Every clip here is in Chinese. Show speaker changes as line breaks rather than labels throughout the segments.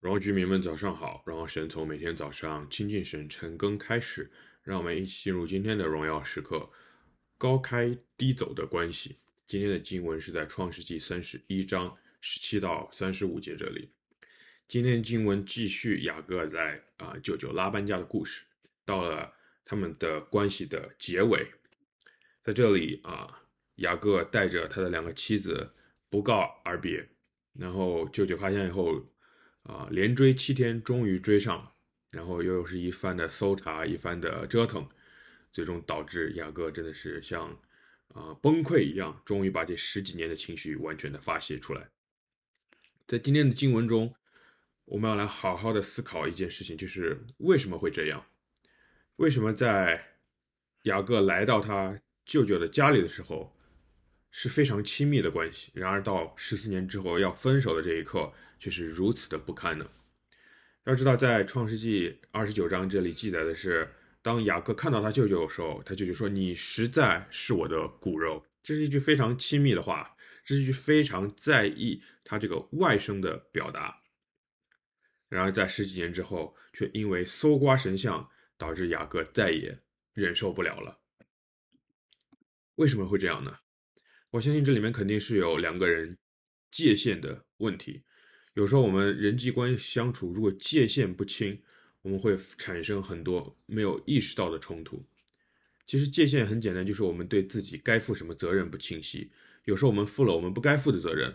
荣耀居民们，早上好！荣耀神从每天早上亲近神晨更开始，让我们一起进入今天的荣耀时刻。高开低走的关系。今天的经文是在创世纪三十一章十七到三十五节这里。今天的经文继续雅各在啊、舅舅拉班家的故事，到了他们的关系的结尾，在这里啊、呃，雅各带着他的两个妻子不告而别，然后舅舅发现以后。啊，连追七天，终于追上了，然后又是一番的搜查，一番的折腾，最终导致雅各真的是像啊崩溃一样，终于把这十几年的情绪完全的发泄出来。在今天的经文中，我们要来好好的思考一件事情，就是为什么会这样？为什么在雅各来到他舅舅的家里的时候，是非常亲密的关系，然而到十四年之后要分手的这一刻，却是如此的不堪呢？要知道，在创世纪二十九章这里记载的是，当雅各看到他舅舅的时候，他舅舅说：“你实在是我的骨肉。”这是一句非常亲密的话，这是一句非常在意他这个外甥的表达。然而在十几年之后，却因为搜刮神像，导致雅各再也忍受不了了。为什么会这样呢？我相信这里面肯定是有两个人界限的问题。有时候我们人际关系相处，如果界限不清，我们会产生很多没有意识到的冲突。其实界限很简单，就是我们对自己该负什么责任不清晰。有时候我们负了我们不该负的责任，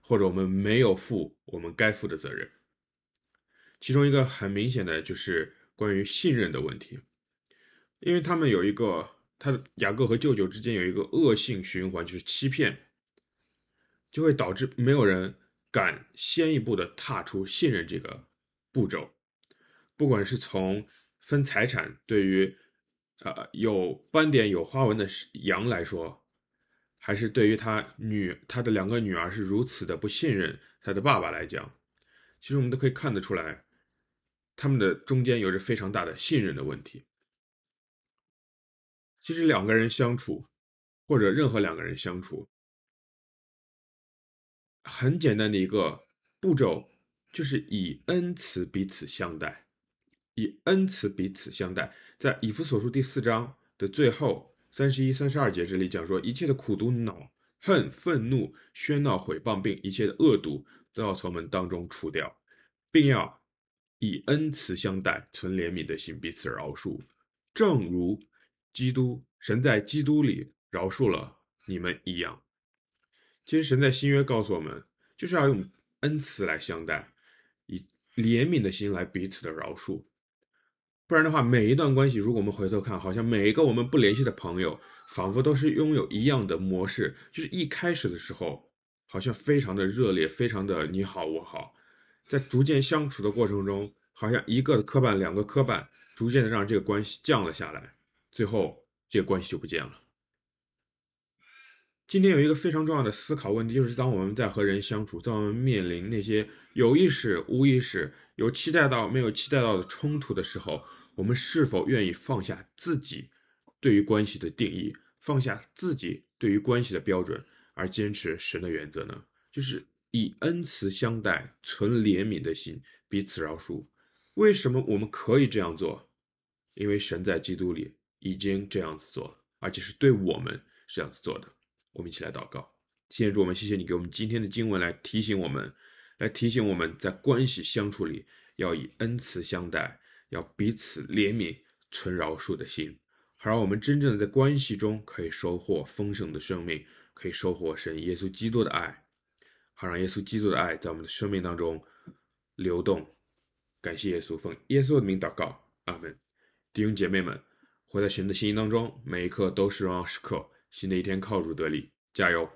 或者我们没有负我们该负的责任。其中一个很明显的就是关于信任的问题，因为他们有一个。他的雅各和舅舅之间有一个恶性循环，就是欺骗，就会导致没有人敢先一步的踏出信任这个步骤。不管是从分财产，对于呃有斑点有花纹的羊来说，还是对于他女他的两个女儿是如此的不信任他的爸爸来讲，其实我们都可以看得出来，他们的中间有着非常大的信任的问题。其实两个人相处，或者任何两个人相处，很简单的一个步骤，就是以恩慈彼此相待，以恩慈彼此相待。在以弗所书第四章的最后三十一、三十二节这里讲说，一切的苦毒、恼恨、愤怒、喧闹、毁谤，并一切的恶毒，都要从我们当中除掉，并要以恩慈相待，存怜悯的心，彼此饶恕，正如。基督，神在基督里饶恕了你们一样。其实神在新约告诉我们，就是要用恩慈来相待，以怜悯的心来彼此的饶恕。不然的话，每一段关系，如果我们回头看，好像每一个我们不联系的朋友，仿佛都是拥有一样的模式，就是一开始的时候，好像非常的热烈，非常的你好我好，在逐渐相处的过程中，好像一个磕绊，两个磕绊，逐渐的让这个关系降了下来。最后，这个关系就不见了。今天有一个非常重要的思考问题，就是当我们在和人相处，在我们面临那些有意识、无意识、有期待到、没有期待到的冲突的时候，我们是否愿意放下自己对于关系的定义，放下自己对于关系的标准，而坚持神的原则呢？就是以恩慈相待，存怜悯的心，彼此饶恕。为什么我们可以这样做？因为神在基督里。已经这样子做了，而且是对我们是这样子做的。我们一起来祷告，亲爱的主，我们谢谢你给我们今天的经文来提醒我们，来提醒我们在关系相处里要以恩慈相待，要彼此怜悯，存饶恕的心，好让我们真正的在关系中可以收获丰盛的生命，可以收获神耶稣基督的爱，好让耶稣基督的爱在我们的生命当中流动。感谢耶稣，奉耶稣的名祷告，阿门。弟兄姐妹们。活在神的心意当中，每一刻都是荣耀时刻。新的一天靠主得力，加油！